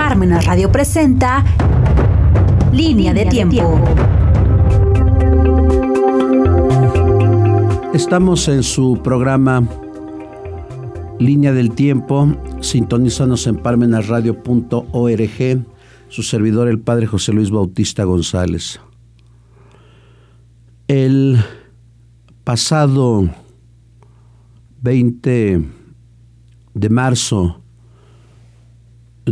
Parmenas Radio presenta Línea de Tiempo. Estamos en su programa Línea del Tiempo. Sintonízanos en parmenasradio.org. Su servidor, el padre José Luis Bautista González. El pasado 20 de marzo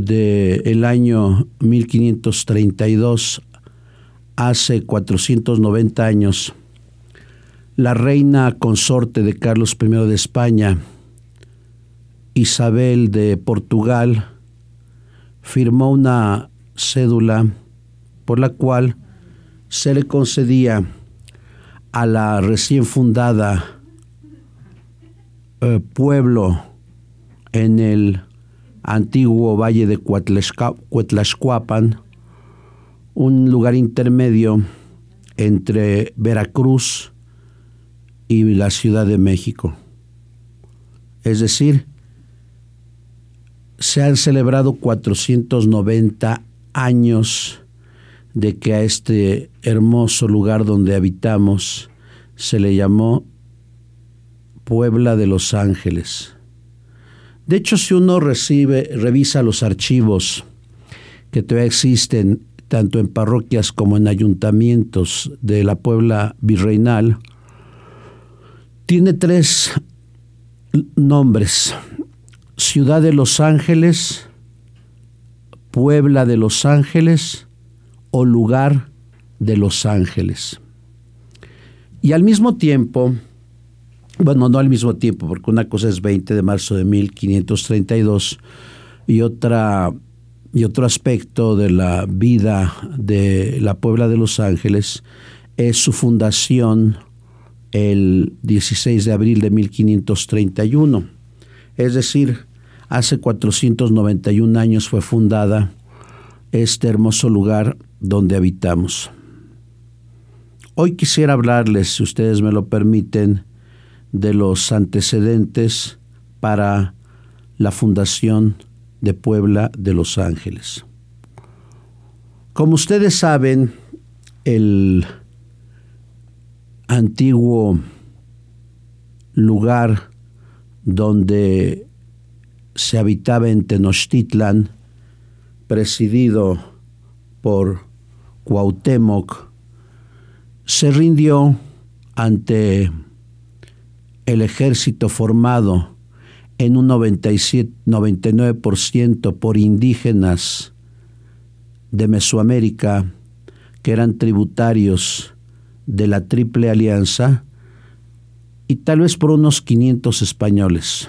del año 1532, hace 490 años, la reina consorte de Carlos I de España, Isabel de Portugal, firmó una cédula por la cual se le concedía a la recién fundada eh, pueblo en el antiguo valle de Cuetlaxcuapan, un lugar intermedio entre Veracruz y la Ciudad de México. Es decir, se han celebrado 490 años de que a este hermoso lugar donde habitamos se le llamó Puebla de los Ángeles. De hecho, si uno revisa los archivos que todavía existen tanto en parroquias como en ayuntamientos de la Puebla virreinal, tiene tres nombres. Ciudad de los Ángeles, Puebla de los Ángeles o lugar de los Ángeles. Y al mismo tiempo, bueno, no al mismo tiempo, porque una cosa es 20 de marzo de 1532 y otra y otro aspecto de la vida de la Puebla de Los Ángeles es su fundación el 16 de abril de 1531. Es decir, hace 491 años fue fundada este hermoso lugar donde habitamos. Hoy quisiera hablarles, si ustedes me lo permiten, de los antecedentes para la fundación de Puebla de Los Ángeles. Como ustedes saben, el antiguo lugar donde se habitaba en Tenochtitlan, presidido por Cuauhtémoc, se rindió ante el ejército formado en un 97, 99% por indígenas de Mesoamérica que eran tributarios de la Triple Alianza y tal vez por unos 500 españoles,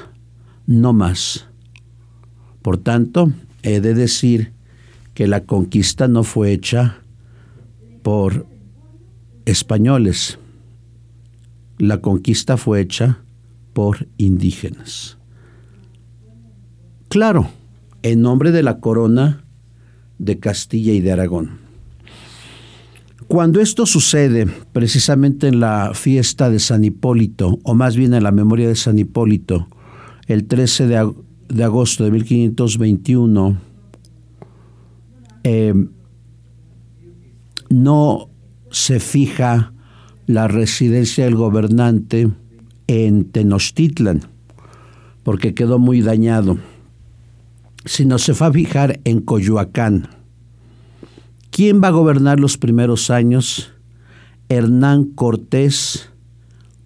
no más. Por tanto, he de decir que la conquista no fue hecha por españoles, la conquista fue hecha por indígenas. Claro, en nombre de la corona de Castilla y de Aragón. Cuando esto sucede, precisamente en la fiesta de San Hipólito, o más bien en la memoria de San Hipólito, el 13 de, agosto de 1521, eh, no se fija la residencia del gobernante en Tenochtitlan, porque quedó muy dañado, sino se fue a fijar en Coyoacán. ¿Quién va a gobernar los primeros años? Hernán Cortés,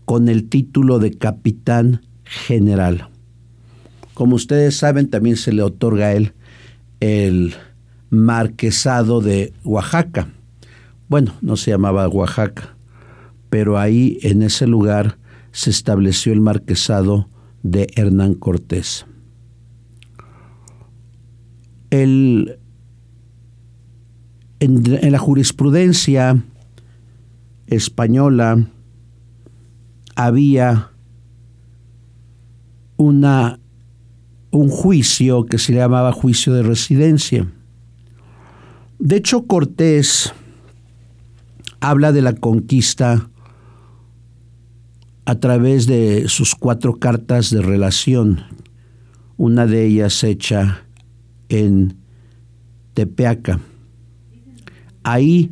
con el título de capitán general. Como ustedes saben, también se le otorga a él el marquesado de Oaxaca. Bueno, no se llamaba Oaxaca, pero ahí en ese lugar se estableció el marquesado de Hernán Cortés. en, en la jurisprudencia española había una, un juicio que se llamaba juicio de residencia. De hecho, Cortés habla de la conquista a través de sus cuatro cartas de relación, una de ellas hecha en Tepeaca. Ahí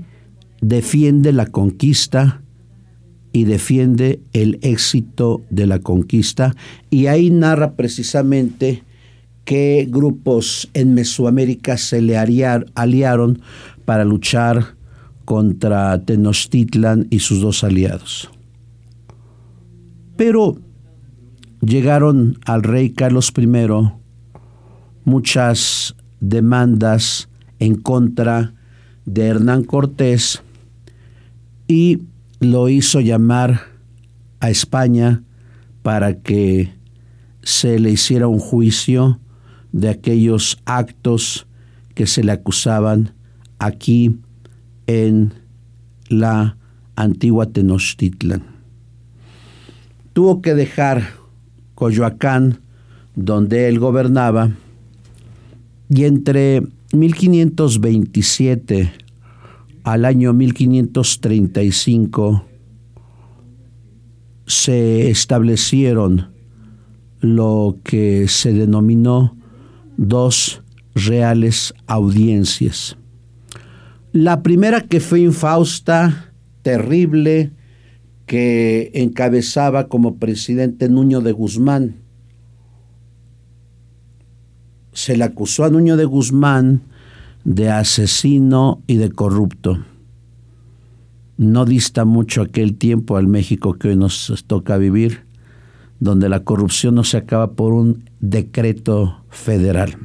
defiende la conquista y defiende el éxito de la conquista y ahí narra precisamente qué grupos en Mesoamérica se le aliaron para luchar contra Tenochtitlan y sus dos aliados. Pero llegaron al rey Carlos I muchas demandas en contra de Hernán Cortés y lo hizo llamar a España para que se le hiciera un juicio de aquellos actos que se le acusaban aquí en la antigua Tenochtitlan. Tuvo que dejar Coyoacán, donde él gobernaba, y entre 1527 al año 1535 se establecieron lo que se denominó dos reales audiencias. La primera que fue infausta, terrible, que encabezaba como presidente Nuño de Guzmán. Se le acusó a Nuño de Guzmán de asesino y de corrupto. No dista mucho aquel tiempo al México que hoy nos toca vivir, donde la corrupción no se acaba por un decreto federal.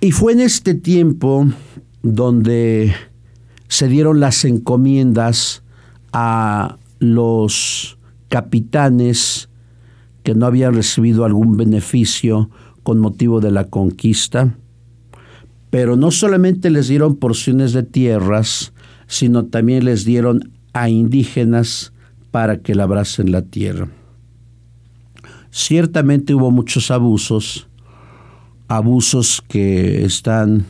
Y fue en este tiempo donde se dieron las encomiendas a los capitanes que no habían recibido algún beneficio con motivo de la conquista, pero no solamente les dieron porciones de tierras, sino también les dieron a indígenas para que labrasen la tierra. Ciertamente hubo muchos abusos, abusos que están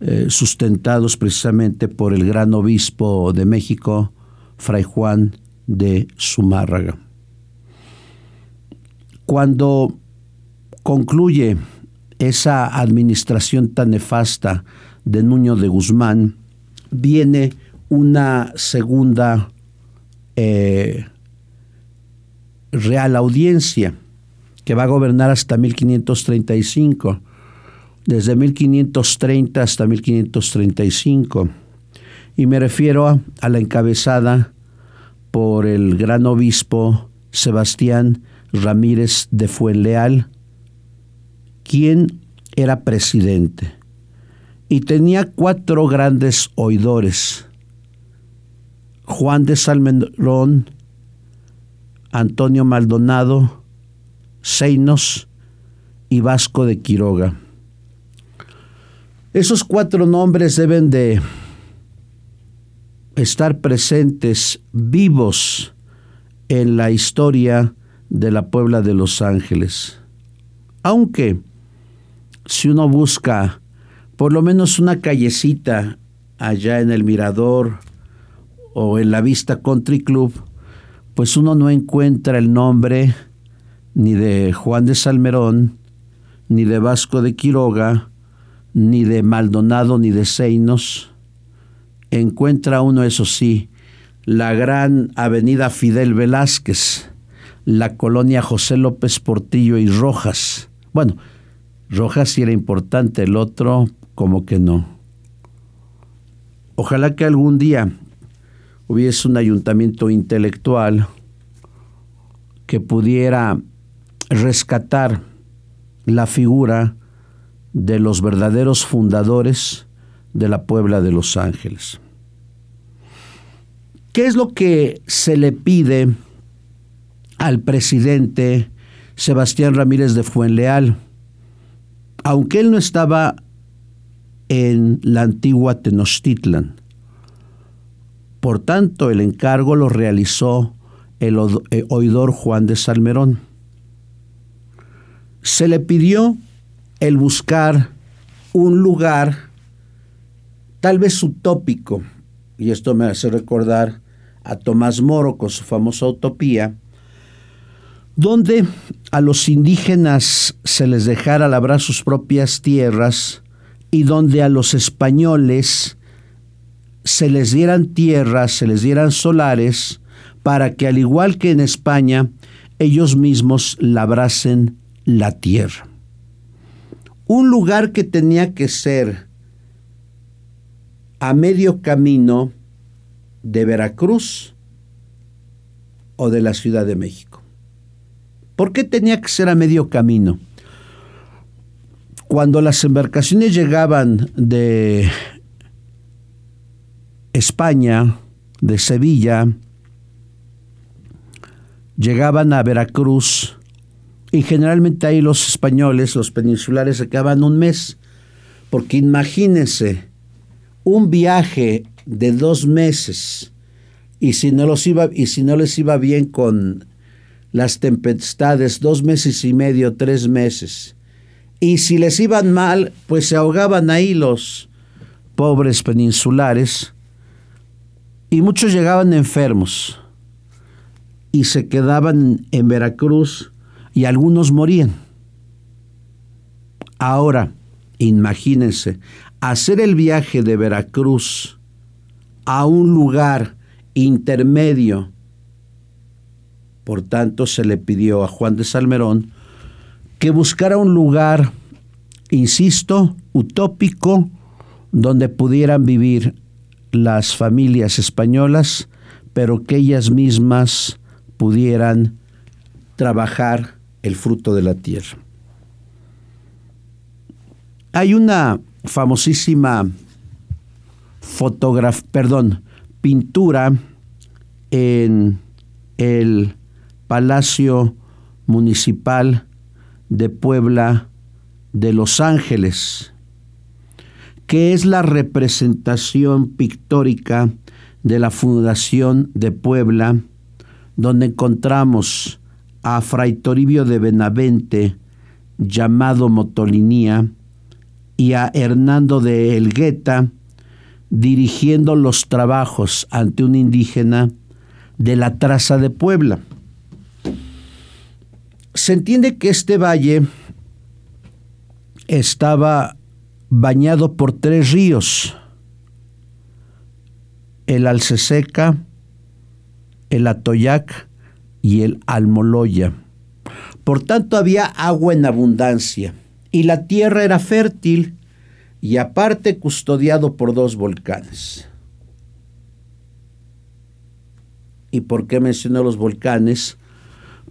eh, sustentados precisamente por el gran obispo de México, Fray Juan de Zumárraga. Cuando concluye esa administración tan nefasta de Nuño de Guzmán, viene una segunda eh, real audiencia que va a gobernar hasta 1535, desde 1530 hasta 1535. Y me refiero a, la encabezada por el gran obispo Sebastián Ramírez de Fuenleal, quien era presidente y tenía cuatro grandes oidores, Juan de Salmerón, Antonio Maldonado, Seinos y Vasco de Quiroga. Esos cuatro nombres deben de estar presentes, vivos en la historia de la Puebla de Los Ángeles. Aunque si uno busca por lo menos una callecita allá en el Mirador o en la Vista Country Club, pues uno no encuentra el nombre ni de Juan de Salmerón, ni de Vasco de Quiroga, ni de Maldonado, ni de Seinos. Encuentra uno, eso sí, la gran avenida Fidel Velázquez, la colonia José López Portillo y Rojas. Bueno, Rojas sí era importante, el otro como que no. Ojalá que algún día hubiese un ayuntamiento intelectual que pudiera rescatar la figura de los verdaderos fundadores de la Puebla de Los Ángeles. ¿Qué es lo que se le pide al presidente Sebastián Ramírez de Fuenleal? aunque él no estaba en la antigua Tenochtitlan. Por tanto, el encargo lo realizó el eh, oidor Juan de Salmerón. Se le pidió el buscar un lugar tal vez utópico, y esto me hace recordar a Tomás Moro con su famosa utopía, donde a los indígenas se les dejara labrar sus propias tierras y donde a los españoles se les dieran tierras, se les dieran solares, para que al igual que en España, ellos mismos labrasen la tierra. Un lugar que tenía que ser a medio camino de Veracruz o de la Ciudad de México. ¿Por qué tenía que ser a medio camino? Cuando las embarcaciones llegaban de España, de Sevilla, llegaban a Veracruz y generalmente ahí los españoles, los peninsulares, se quedaban un mes, porque imagínense un viaje de dos meses y si no iba y si no les iba bien con las tempestades, dos meses y medio, tres meses. Y si les iban mal, pues se ahogaban ahí los pobres peninsulares y muchos llegaban enfermos y se quedaban en Veracruz y algunos morían. Ahora, imagínense, hacer el viaje de Veracruz a un lugar intermedio. Por tanto, se le pidió a Juan de Salmerón que buscara un lugar, insisto, utópico, donde pudieran vivir las familias españolas, pero que ellas mismas pudieran trabajar el fruto de la tierra. Hay una famosísima fotografía, perdón, pintura en el Palacio Municipal de Puebla de Los Ángeles, que es la representación pictórica de la Fundación de Puebla, donde encontramos a Fray Toribio de Benavente, llamado Motolinía, y a Hernando de Elgueta, dirigiendo los trabajos ante un indígena de la traza de Puebla. Se entiende que este valle estaba bañado por tres ríos, el Alceseca, el Atoyac y el Almoloya. Por tanto había agua en abundancia y la tierra era fértil y aparte custodiado por dos volcanes. ¿Y por qué menciono los volcanes?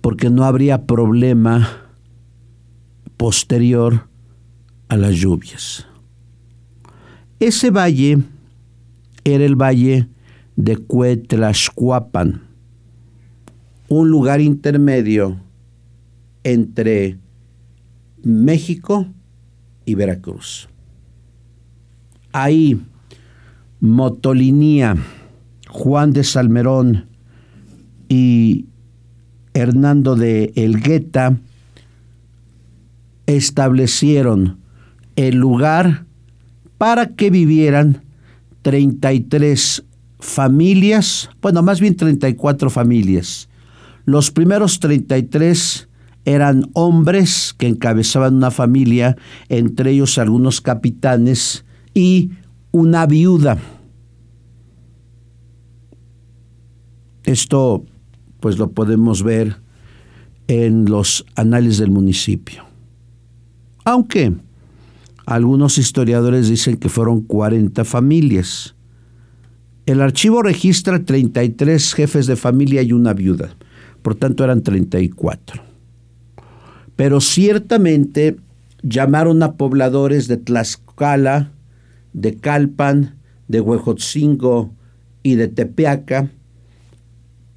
Porque no habría problema posterior a las lluvias. Ese valle era el valle de Cuetlaxcuapan, un lugar intermedio entre México y Veracruz. Ahí, Motolinía, Juan de Salmerón y Hernando de Elgueta establecieron el lugar para que vivieran 33 familias, bueno, más bien 34 familias. Los primeros 33 eran hombres que encabezaban una familia, entre ellos algunos capitanes y una viuda. Esto pues lo podemos ver en los anales del municipio. Aunque algunos historiadores dicen que fueron 40 familias. El archivo registra 33 jefes de familia y una viuda, por tanto eran 34. Pero ciertamente llamaron a pobladores de Tlaxcala, de Calpan, de Huejotzingo y de Tepeaca,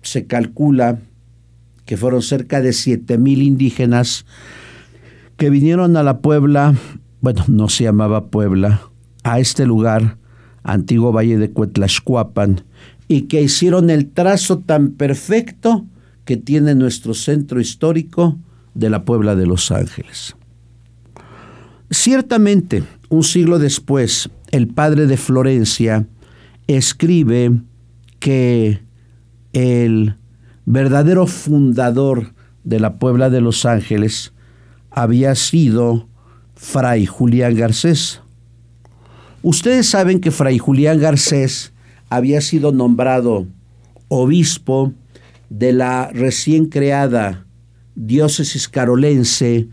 se calcula que fueron cerca de siete mil indígenas que vinieron a la Puebla, bueno, no se llamaba Puebla, a este lugar, antiguo valle de Cuetlaxcuapan, y que hicieron el trazo tan perfecto que tiene nuestro centro histórico de la Puebla de Los Ángeles. Ciertamente, un siglo después, el padre de Florencia escribe que el verdadero fundador de la Puebla de Los Ángeles había sido Fray Julián Garcés. Ustedes saben que Fray Julián Garcés había sido nombrado obispo de la recién creada diócesis carolense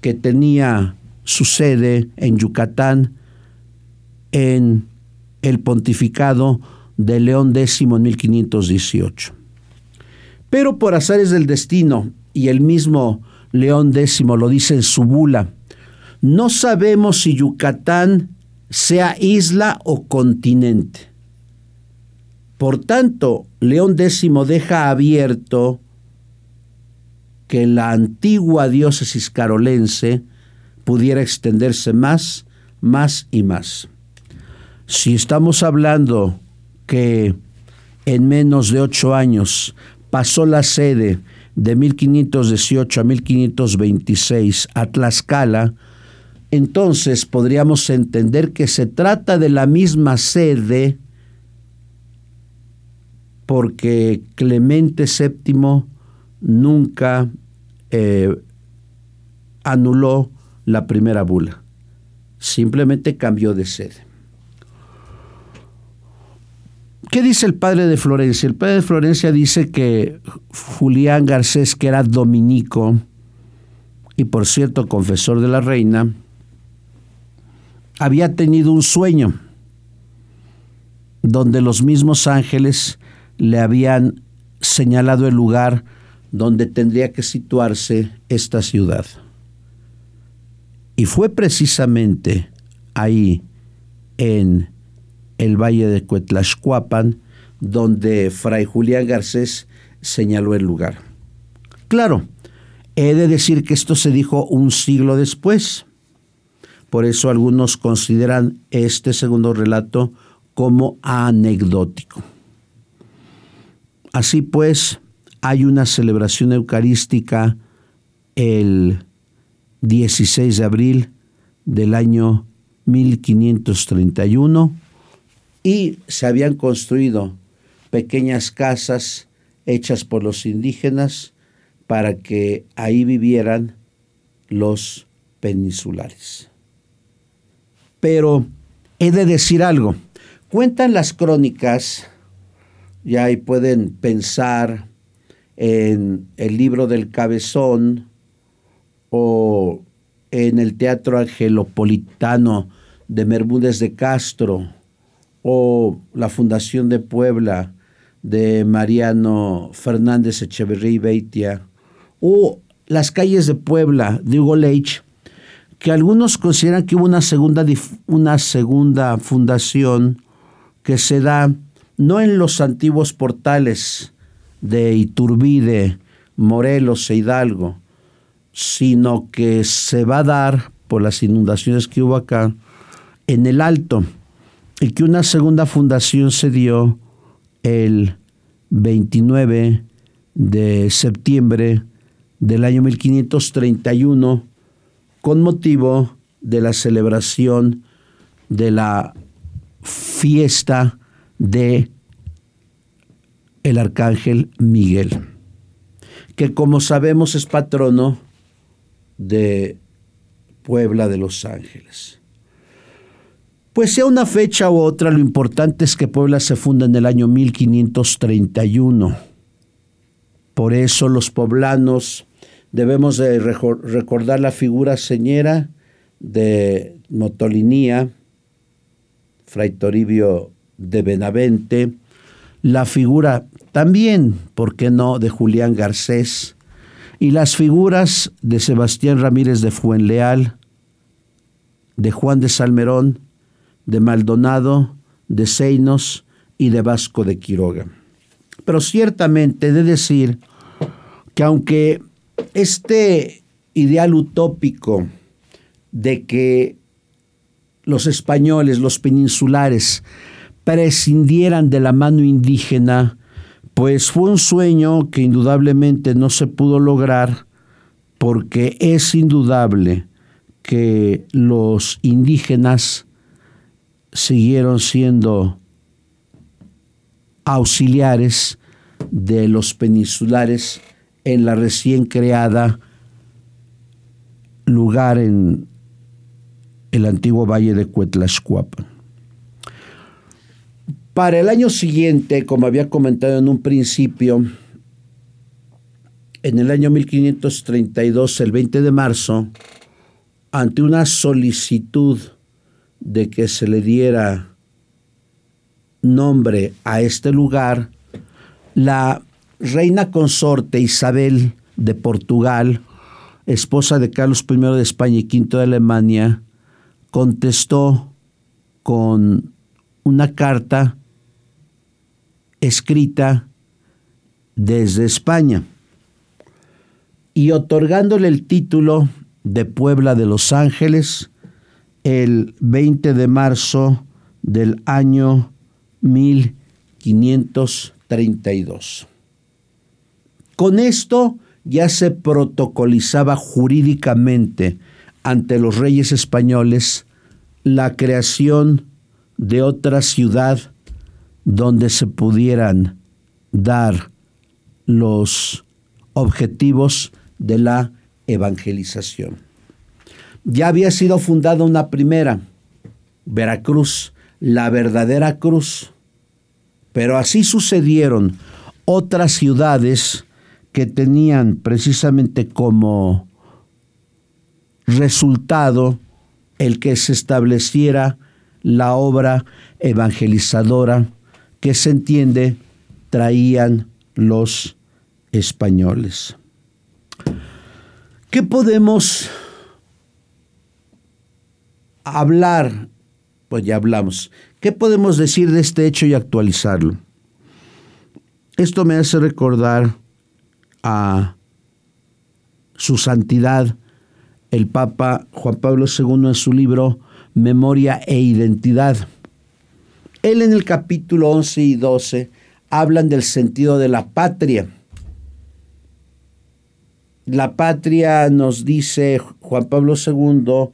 que tenía su sede en Yucatán en el pontificado de León X en 1518. Pero por azares del destino, y el mismo León X lo dice en su bula, no sabemos si Yucatán sea isla o continente. Por tanto, León X deja abierto que la antigua diócesis carolense pudiera extenderse más, más y más. Si estamos hablando que en menos de ocho años pasó la sede de 1518 a 1526 a Tlaxcala, entonces podríamos entender que se trata de la misma sede porque Clemente VII nunca eh, anuló la primera bula, simplemente cambió de sede. ¿Qué dice el padre de Florencia? El padre de Florencia dice que Julián Garcés, que era dominico y por cierto confesor de la reina, había tenido un sueño donde los mismos ángeles le habían señalado el lugar donde tendría que situarse esta ciudad. Y fue precisamente ahí, en el valle de Cuetlaxcuapan, donde Fray Julián Garcés señaló el lugar. Claro, he de decir que esto se dijo un siglo después. Por eso algunos consideran este segundo relato como anecdótico. Así pues, hay una celebración eucarística el 16 de abril del año 1531 y se habían construido pequeñas casas hechas por los indígenas para que ahí vivieran los peninsulares. Pero he de decir algo, cuentan las crónicas, y ahí pueden pensar en el libro del cabezón o en el Teatro Angelopolitano de Bermúdez de Castro, o la Fundación de Puebla de Mariano Fernández Echeverría y Beitia, o las calles de Puebla de Hugo Leich, que algunos consideran que hubo una segunda, una segunda fundación que se da no en los antiguos portales de Iturbide, Morelos e Hidalgo, sino que se va a dar por las inundaciones que hubo acá en el Alto, y que una segunda fundación se dio el 29 de septiembre del año 1531 con motivo de la celebración de la fiesta de el arcángel Miguel, que como sabemos es patrono de Puebla de los Ángeles. Pues sea una fecha u otra, lo importante es que Puebla se funda en el año 1531. Por eso los poblanos debemos de recordar la figura señera de Motolinía, Fray Toribio de Benavente, la figura también, ¿por qué no?, de Julián Garcés, y las figuras de Sebastián Ramírez de Fuenleal, de Juan de Salmerón, de Maldonado, de Seinos y de Vasco de Quiroga. Pero ciertamente he de decir que aunque este ideal utópico de que los españoles, los peninsulares, prescindieran de la mano indígena, pues fue un sueño que indudablemente no se pudo lograr porque es indudable que los indígenas siguieron siendo auxiliares de los peninsulares en la recién creada lugar en el antiguo valle de Cuetlaxcuapan. Para el año siguiente, como había comentado en un principio, en el año 1532, el 20 de marzo, ante una solicitud de que se le diera nombre a este lugar, la reina consorte Isabel de Portugal, esposa de Carlos I de España y V de Alemania, contestó con una carta escrita desde España y otorgándole el título de Puebla de Los Ángeles el 20 de marzo del año 1532. Con esto ya se protocolizaba jurídicamente ante los reyes españoles la creación de otra ciudad donde se pudieran dar los objetivos de la evangelización. Ya había sido fundada una primera, Veracruz, la verdadera cruz, pero así sucedieron otras ciudades que tenían precisamente como resultado el que se estableciera la obra evangelizadora que se entiende traían los españoles. ¿Qué podemos hablar? Pues ya hablamos. ¿Qué podemos decir de este hecho y actualizarlo? Esto me hace recordar a su santidad el Papa Juan Pablo II en su libro Memoria e Identidad. Él en el capítulo 11 y 12 hablan del sentido de la patria. La patria, nos dice Juan Pablo II,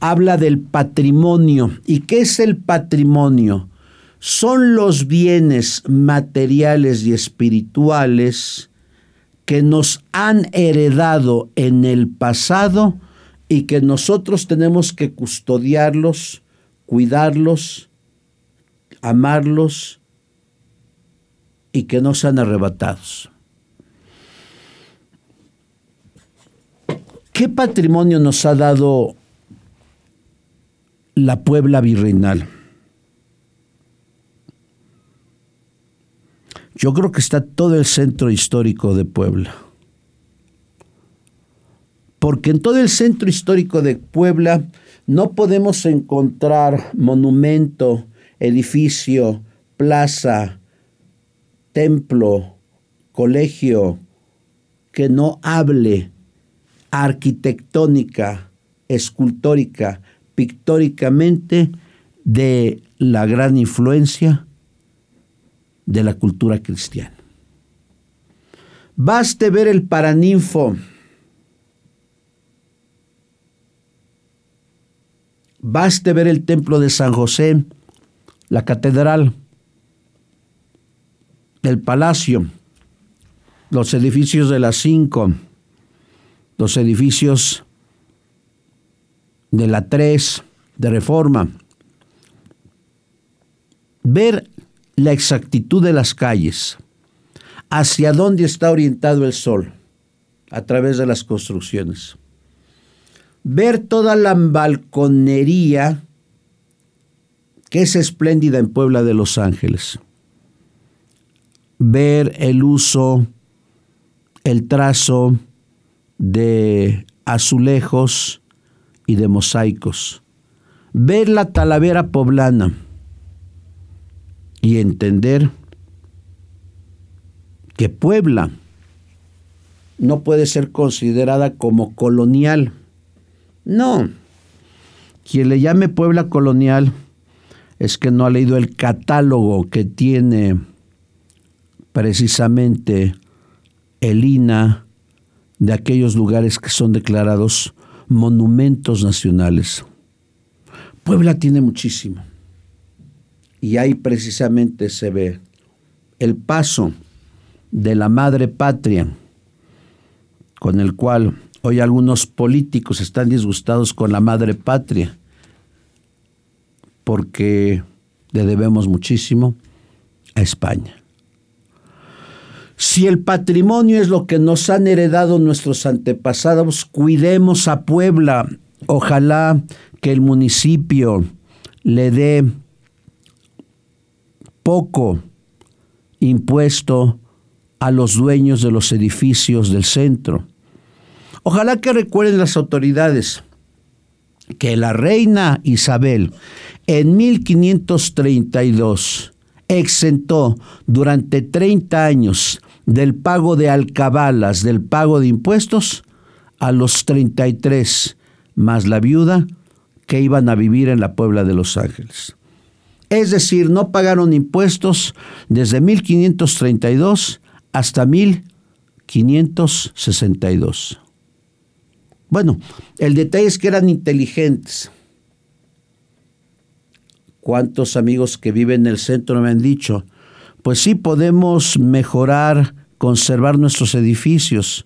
habla del patrimonio. ¿Y qué es el patrimonio? Son los bienes materiales y espirituales que nos han heredado en el pasado y que nosotros tenemos que custodiarlos, cuidarlos, amarlos y que no sean arrebatados. ¿Qué patrimonio nos ha dado la Puebla virreinal? Yo creo que está todo el centro histórico de Puebla porque en todo el centro histórico de Puebla no podemos encontrar monumento, edificio, plaza, templo, colegio, que no hable arquitectónica, escultórica, pictóricamente de la gran influencia de la cultura cristiana. Baste ver el Paraninfo, Baste ver el templo de San José, la catedral, el palacio, los edificios de las cinco, los edificios de la tres, de reforma. Ver la exactitud de las calles, hacia dónde está orientado el sol a través de las construcciones ver toda la balconería que es espléndida en Puebla de Los Ángeles, ver el uso, el trazo de azulejos y de mosaicos, ver la talavera poblana y entender que Puebla no puede ser considerada como colonial. No. Quien le llame Puebla colonial es que no ha leído el catálogo que tiene precisamente el INA de aquellos lugares que son declarados monumentos nacionales. Puebla tiene muchísimo. Y ahí precisamente se ve el paso de la madre patria con el cual hoy algunos políticos están disgustados con la madre patria, porque le debemos muchísimo a España. Si el patrimonio es lo que nos han heredado nuestros antepasados, cuidemos a Puebla. Ojalá que el municipio le dé poco impuesto a los dueños de los edificios del centro. Ojalá que recuerden las autoridades que la reina Isabel en 1532 exentó durante 30 años del pago de alcabalas, del pago de impuestos, a los 33 más la viuda que iban a vivir en la Puebla de Los Ángeles. Es decir, no pagaron impuestos desde 1532 hasta 1562. Bueno, el detalle es que eran inteligentes. ¿Cuántos amigos que viven en el centro me han dicho? Pues sí, podemos mejorar, conservar nuestros edificios,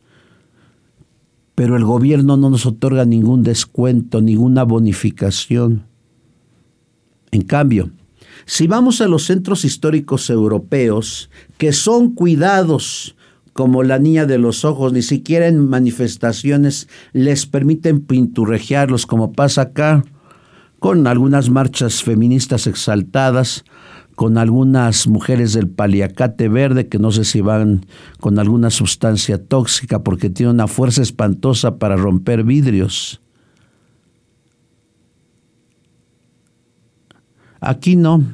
pero el gobierno no nos otorga ningún descuento, ninguna bonificación. En cambio, si vamos a los centros históricos europeos, que son cuidados como la niña de los ojos, ni siquiera en manifestaciones les permiten pinturrejearlos como pasa acá, con algunas marchas feministas exaltadas, con algunas mujeres del paliacate verde que no sé si van con alguna sustancia tóxica porque tiene una fuerza espantosa para romper vidrios. Aquí no.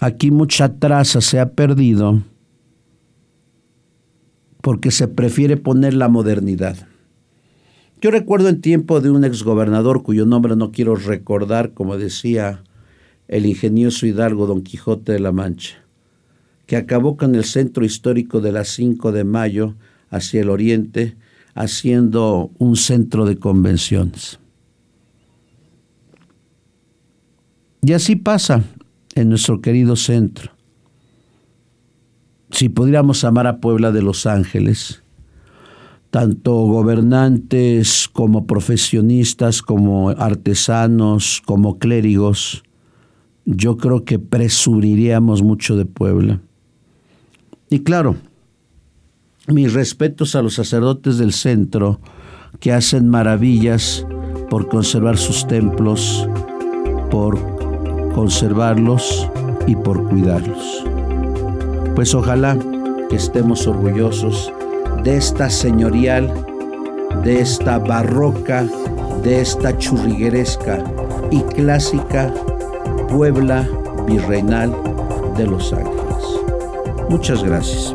Aquí mucha traza se ha perdido porque se prefiere poner la modernidad. Yo recuerdo en tiempo de un exgobernador cuyo nombre no quiero recordar, como decía el ingenioso hidalgo Don Quijote de la Mancha, que acabó con el centro histórico de la 5 de mayo hacia el oriente, haciendo un centro de convenciones. Y así pasa en nuestro querido centro. Si pudiéramos amar a Puebla de Los Ángeles, tanto gobernantes como profesionistas, como artesanos, como clérigos, yo creo que presumiríamos mucho de Puebla. Y claro, mis respetos a los sacerdotes del centro que hacen maravillas por conservar sus templos, por conservarlos y por cuidarlos. Pues ojalá que estemos orgullosos de esta señorial, de esta barroca, de esta churrigueresca y clásica Puebla Virreinal de Los Ángeles. Muchas gracias.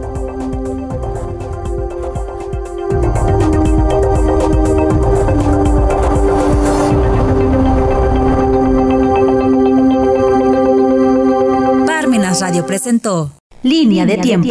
Radio presentó Línea, de, tiempo.